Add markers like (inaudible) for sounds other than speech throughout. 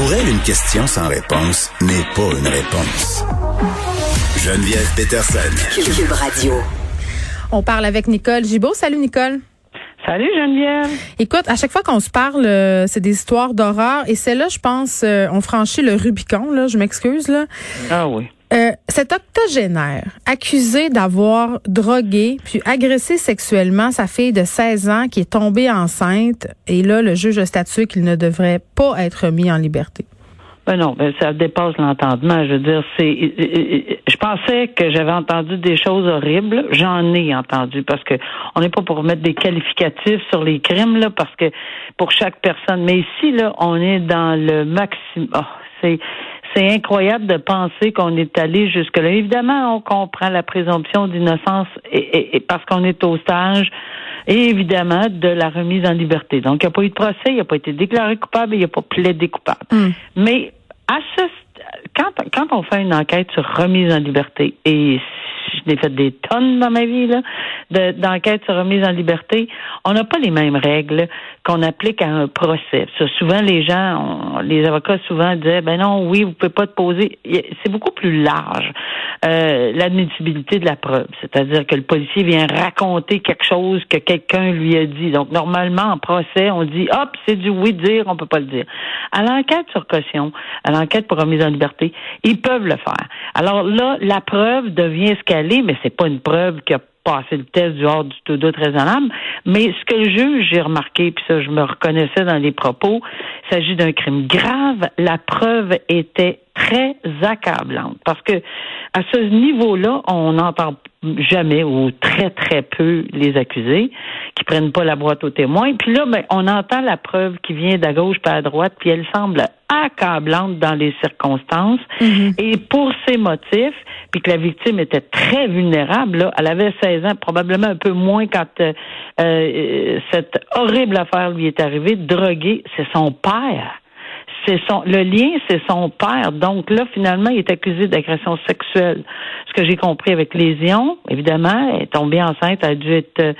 Pour elle, une question sans réponse n'est pas une réponse. Geneviève Peterson. Cube Radio. On parle avec Nicole Gibault. Salut Nicole. Salut Geneviève. Écoute, à chaque fois qu'on se parle, euh, c'est des histoires d'horreur. Et celle-là, je pense, euh, on franchit le Rubicon. Là, je m'excuse. là. Ah oui. Euh, cet octogénaire accusé d'avoir drogué puis agressé sexuellement sa fille de 16 ans qui est tombée enceinte et là le juge a statué qu'il ne devrait pas être mis en liberté. Ben non, ben ça dépasse l'entendement. Je veux dire, c'est. Je pensais que j'avais entendu des choses horribles. J'en ai entendu parce que on n'est pas pour mettre des qualificatifs sur les crimes là, parce que pour chaque personne. Mais ici là, on est dans le maximum. Oh, c'est c'est incroyable de penser qu'on est allé jusque-là. Évidemment, on comprend la présomption d'innocence et, parce qu'on est au stage, et évidemment, de la remise en liberté. Donc, il n'y a pas eu de procès, il n'a pas été déclaré coupable, il n'y a pas plaidé coupable. Hmm. Mais à ce, quand, quand on fait une enquête sur remise en liberté, et je n'ai fait des tonnes dans ma vie là, d'enquêtes sur remise en liberté. On n'a pas les mêmes règles qu'on applique à un procès. Ça, souvent, les gens, les avocats souvent disaient, ben non, oui, vous pouvez pas te poser. C'est beaucoup plus large euh, l'admissibilité de la preuve, c'est-à-dire que le policier vient raconter quelque chose que quelqu'un lui a dit. Donc normalement en procès, on dit, hop, c'est du oui dire, on peut pas le dire. À l'enquête sur caution, à l'enquête pour remise en liberté, ils peuvent le faire. Alors là, la preuve devient ce qu'elle est, mais c'est pas une preuve qui a passé le test du hors du tout doute raisonnable. Mais ce que le juge, j'ai remarqué, puis ça, je me reconnaissais dans les propos, il s'agit d'un crime grave. La preuve était très accablante parce que à ce niveau-là, on n'entend jamais ou très très peu les accusés qui prennent pas la boîte aux témoins. Puis là, ben, on entend la preuve qui vient de gauche pas à droite, puis elle semble accablante dans les circonstances. Mhm. Et pour ces motifs, puis que la victime était très vulnérable, là, elle avait 16 ans, probablement un peu moins quand euh, euh, cette horrible affaire lui est arrivée. Drogué, c'est son père c'est son le lien, c'est son père. Donc là, finalement, il est accusé d'agression sexuelle. Ce que j'ai compris avec lésion, évidemment, elle est tombée enceinte, elle a dû être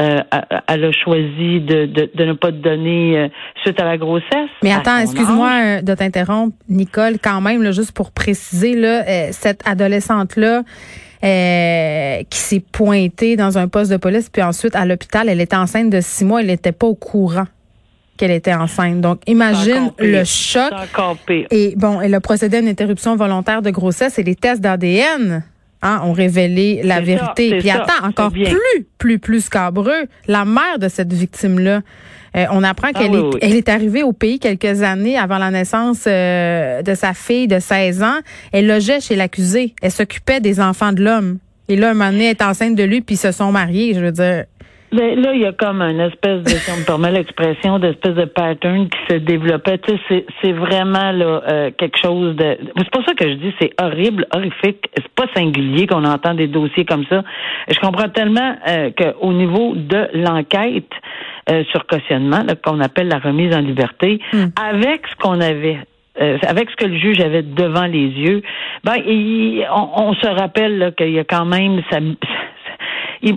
euh, elle a choisi de, de, de, ne pas te donner euh, suite à la grossesse. Mais attends, excuse-moi euh, de t'interrompre, Nicole, quand même, là, juste pour préciser, là, cette adolescente-là, qui s'est pointée dans un poste de police, puis ensuite à l'hôpital, elle était enceinte de six mois, elle n'était pas au courant qu'elle était enceinte. Donc, imagine le choc. Et bon, elle a procédé à une interruption volontaire de grossesse et les tests d'ADN hein, ont révélé la vérité. Puis attends, encore plus, plus, plus scabreux, la mère de cette victime-là. Euh, on apprend ah qu'elle est, elle est arrivée au pays quelques années avant la naissance euh, de sa fille de 16 ans. Elle logeait chez l'accusé. Elle s'occupait des enfants de l'homme. Et là, un moment donné, elle est enceinte de lui, puis ils se sont mariés. Je veux dire, là, il y a comme une espèce de, si on me permet l'expression, d'espèce de pattern qui se développait. Tu sais, c'est vraiment là euh, quelque chose de. C'est pour ça que je dis c'est horrible, horrifique. C'est pas singulier qu'on entend des dossiers comme ça. Je comprends tellement euh, qu'au niveau de l'enquête euh, sur cautionnement, qu'on appelle la remise en liberté, hmm. avec ce qu'on avait euh, avec ce que le juge avait devant les yeux, ben on, se rappelle qu'il y a quand même ça,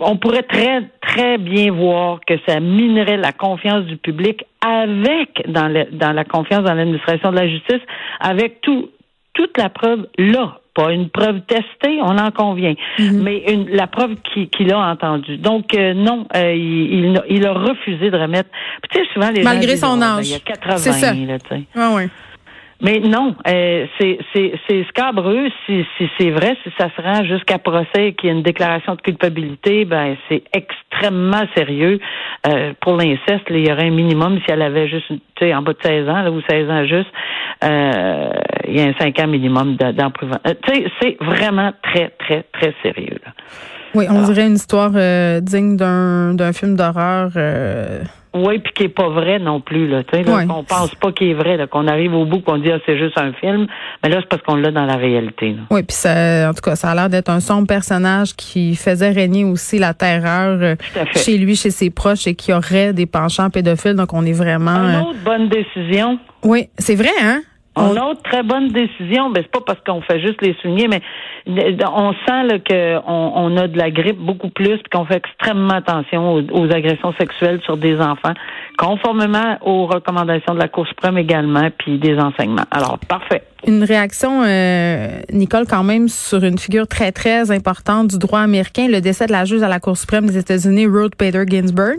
on pourrait très, très bien voir que ça minerait la confiance du public avec, dans, dans la confiance dans l'administration de la justice, avec tout, toute la preuve là. Pas une preuve testée, on en convient, mm-hmm. mais une, la preuve qu'il a entendue. Donc, euh, non, euh, il, il, a refusé de remettre. Tu sais, souvent, les Malgré son ben, âge. il y a 80, Là, tu sais. Ah, ouais. Mais non, euh, c'est scabreux si, si c'est vrai, si ça se rend jusqu'à procès et qu'il y a une déclaration de culpabilité, ben c'est extrêmement sérieux. Euh, pour l'inceste, il y aurait un minimum si elle avait juste, tu sais, en bas de 16 ans là, ou 16 ans juste, euh, il y a un 5 ans minimum d'emprisonnement. Tu sais, c'est vraiment très, très, très sérieux. Là. Oui, on dirait une histoire digne d'un film d'horreur. Euh, oui, puis qui est pas vrai non plus. Là, tu sais, qu'on pense pas qu'il est vrai, qu'on arrive au bout, qu'on dit ah, c'est juste un film, mais là c'est parce qu'on l'a dans la réalité. Oui, puis ça, en tout cas, ça a l'air d'être un sombre personnage qui faisait régner aussi la terreur euh, chez lui, chez ses proches, et qui aurait des penchants pédophiles. Donc on est vraiment. Une autre bonne décision. Oui, c'est vrai, hein? Une autre très bonne décision, ben c'est pas parce qu'on fait juste les souligner, mais on sent qu'on on a de la grippe beaucoup plus, puis qu'on fait extrêmement attention aux, agressions sexuelles sur des enfants, conformément aux recommandations de la Cour suprême également, puis des enseignements. Alors, parfait. Une réaction, euh, Nicole, quand même, sur une figure très, très importante du droit américain, le décès de la juge à la Cour suprême des États-Unis, Ruth Bader Ginsburg.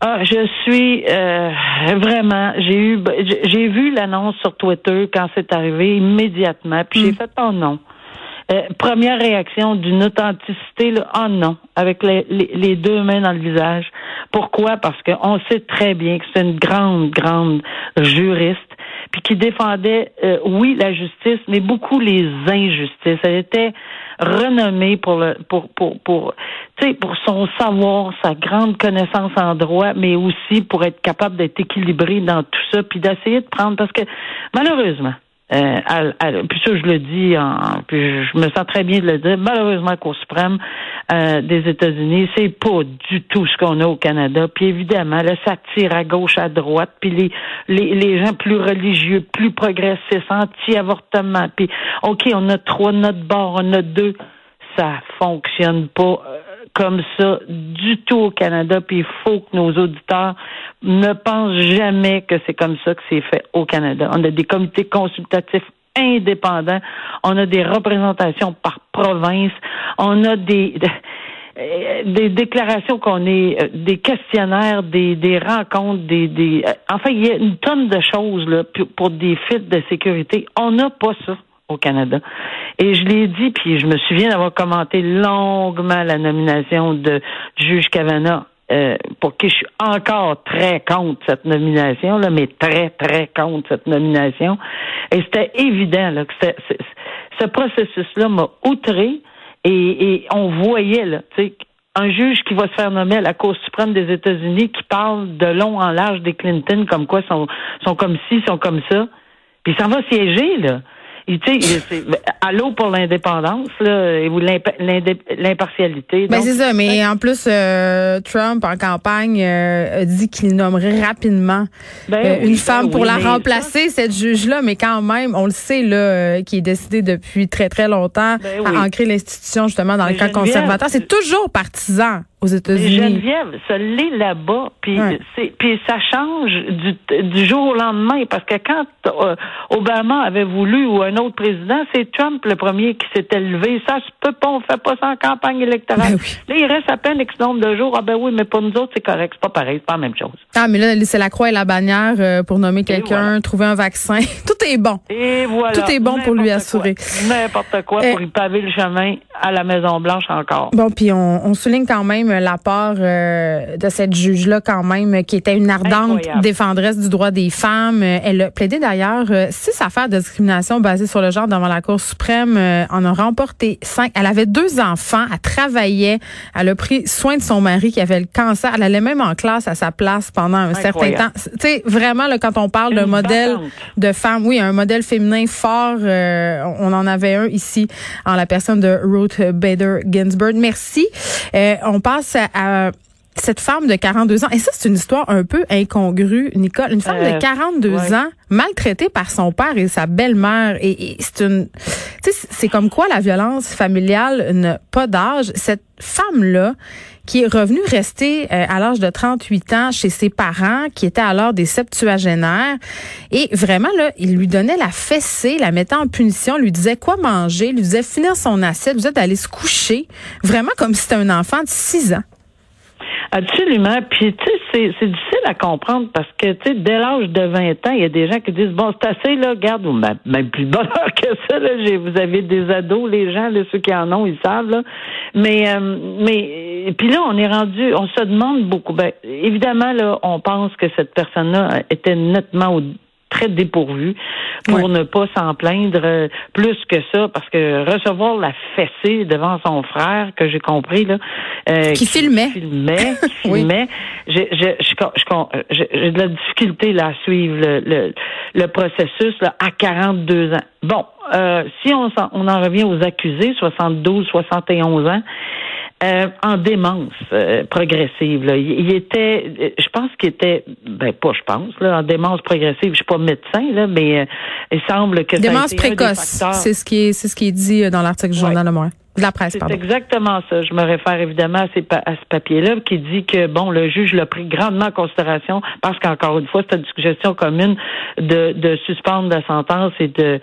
Ah, je suis euh, vraiment. J'ai eu, j'ai vu l'annonce sur Twitter quand c'est arrivé immédiatement, puis j'ai hmm. fait oh non. Euh, première réaction d'une authenticité, là, oh non, avec les, les, deux mains dans le visage. Pourquoi? Parce qu'on sait très bien que c'est une grande, grande juriste, puis qui défendait, euh, oui, la justice, mais beaucoup les injustices. Elle était renommée pour le, pour, pour, pour, pour son savoir, sa grande connaissance en droit, mais aussi pour être capable d'être équilibré dans tout ça, puis d'essayer de prendre, parce que malheureusement, euh, puis ça, je le dis, en, puis je me sens très bien de le dire. Malheureusement, Cour suprême euh, des États-Unis, c'est pas du tout ce qu'on a au Canada. Puis évidemment, là, ça tire à gauche, à droite. Puis les, les, les gens plus religieux, plus progressistes, anti-avortement. Puis OK, on a trois de notre bord, on a deux. Ça fonctionne pas euh, comme ça du tout au Canada. Puis il faut que nos auditeurs ne pensent jamais que c'est comme ça que c'est fait au Canada. On a des comités consultatifs indépendants. On a des représentations par province. On a des (laughs) des déclarations qu'on est, euh, des questionnaires, des, des rencontres, des, des euh, enfin il y a une tonne de choses là pour des fuites de sécurité. On n'a pas ça au Canada. Et je l'ai dit, puis je me souviens d'avoir commenté longuement la nomination de juge Kavanaugh. Euh, pour qui je suis encore très contre cette nomination, là, mais très, très contre cette nomination. Et c'était évident là, que ce processus-là m'a outré et, et on voyait là, un juge qui va se faire nommer à la Cour suprême des États-Unis qui parle de long en large des Clinton comme quoi sont, sont comme ci, sont comme ça. Puis ça va siéger, là allô pour l'indépendance là, ou l'impartialité. Ben c'est ça, mais en plus, euh, Trump en campagne euh, a dit qu'il nommerait rapidement ben euh, une femme ben pour la remplacer, cette juge-là, mais quand même, on le sait là, qui est décidé depuis très très longtemps ben à ancrer l'institution justement dans le camp conservateur. C'est toujours partisan aux États-Unis. Geneviève, ça l'est là-bas, puis c'est puis ça change du, du jour au lendemain parce que quand Obama avait voulu ou un autre président, c'est Trump le premier qui s'était levé. Ça se peut pas, on fait pas ça en campagne électorale. Ben là, il reste à peine X nombre de jours. Ah ben oui, mais pour nous autres, c'est correct, c'est pas pareil, c'est pas la même chose. Ah, mais là, c'est la croix et la bannière euh, pour nommer quelqu'un, trouver un vaccin. (laughs) Tout est bon. Et voilà. Tout est bon pour lui assurer. N'importe quoi pour lui paver le chemin à la Maison-Blanche encore. Bon, puis on, on, souligne quand même l'apport euh, de cette juge-là quand même, qui était une ardente défendresse du droit des femmes. Elle a plaidé d'ailleurs euh, six affaires de discrimination basées sur le genre devant la Cour suprême. Euh, en a remporté cinq. Elle avait deux enfants, elle travaillait, elle a pris soin de son mari qui avait le cancer. Elle allait même en classe à sa place pendant un certain temps. Tu sais, vraiment, là, quand on parle d'un modèle de femme, oui, un modèle féminin fort, euh, on en avait un ici en la personne de Ruth Bader Ginsburg. Merci. Euh, on à cette femme de 42 ans, et ça, c'est une histoire un peu incongrue, Nicole. Une femme de 42 euh, ans, maltraitée par son père et sa belle-mère. Et, c'est une, tu sais, c'est comme quoi la violence familiale n'a pas d'âge. Cette femme-là, qui est revenue rester euh, à l'âge de 38 ans chez ses parents, qui étaient alors des septuagénaires, et vraiment, là, il lui donnait la fessée, la mettait en punition, lui disait quoi manger, lui disait finir son assiette, lui disait d'aller se coucher, vraiment comme si c'était un enfant de 6 ans. Absolument. Puis, tu sais, c'est difficile à comprendre parce que, tu sais, dès l'âge de 20 ans, il y a des gens qui disent, bon, c'est assez, là, regarde, ou même plus bonheur (laughs) que ça, là, vous avez des ados, les gens, là, ceux qui en ont, ils savent, là. Mais, euh, mais, puis là, on est rendu, on se demande beaucoup. Ben, évidemment, là, on pense que cette personne-là était nettement au très dépourvu pour ne pas s'en plaindre euh, plus que ça, parce que recevoir la fessée devant son frère, que j'ai compris, là, euh, qui, filmait, filmait, (laughs) qui filmait, j'ai de la difficulté là, à suivre le, le, processus là, à 42 ans. Bon, euh, si on, on en revient aux accusés, 72, 71 ans, Euh, en démence euh, progressive. Là. Il, était, je pense qu'il était, ben pas je pense, là, en démence progressive. Je suis pas médecin, là, mais euh, il semble que démence précoce, c'est ce qui est, c'est ce qui est dit dans l'article du journal de Montréal. De la presse, C'est exactement ça. Je me réfère évidemment à, à ce papier-là qui dit que bon, le juge l'a pris grandement en considération parce qu'encore une fois, c'est une suggestion commune de, de suspendre la sentence et de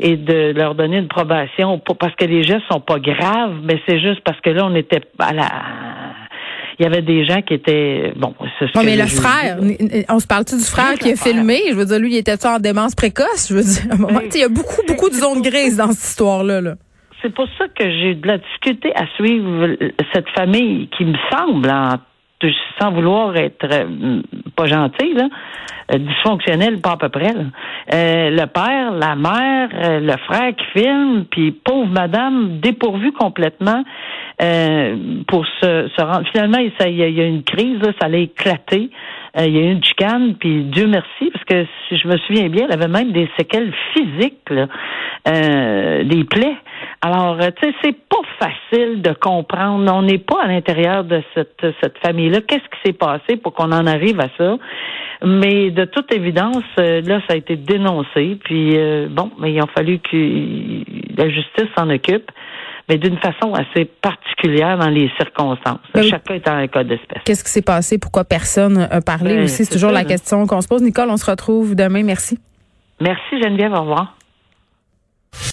et de leur donner une probation parce que les gestes sont pas graves, mais c'est juste parce que là on était à la il y avait des gens qui étaient bon. Ce mais le frère, on se parle-tu du frère qui a filmé? Je veux dire, lui, il était en démence précoce? Je veux dire, à un moment, il y a beaucoup, beaucoup de zones grises dans cette histoire-là. Là. C'est pour ça que j'ai de la difficulté à suivre cette famille qui me semble sans vouloir être euh, pas gentil, là, euh, dysfonctionnel, pas à peu près. Euh, le père, la mère, le frère qui filme, puis pauvre madame dépourvue complètement pour se, se, rendre. Finalement, il y, a, une crise, ça allait éclater. Il y a eu une chicane, puis Dieu merci, parce que si je me souviens bien, elle avait même des séquelles physiques, des plaies. Alors, tu sais, c'est pas facile de comprendre. On n'est pas à l'intérieur de cette, cette famille-là. Qu'est-ce qui s'est passé pour qu'on en arrive à ça? Mais de toute évidence, euh, là, ça a été dénoncé. Puis, euh, bon, mais il a fallu que la justice s'en occupe mais d'une façon assez particulière dans les circonstances. Chacun est un cas d'espèce. Qu'est-ce qui s'est passé? Pourquoi personne a parlé ben, aussi? C'est toujours la question qu'on se pose. Nicole, on se retrouve demain. Merci. Merci Geneviève. Au revoir.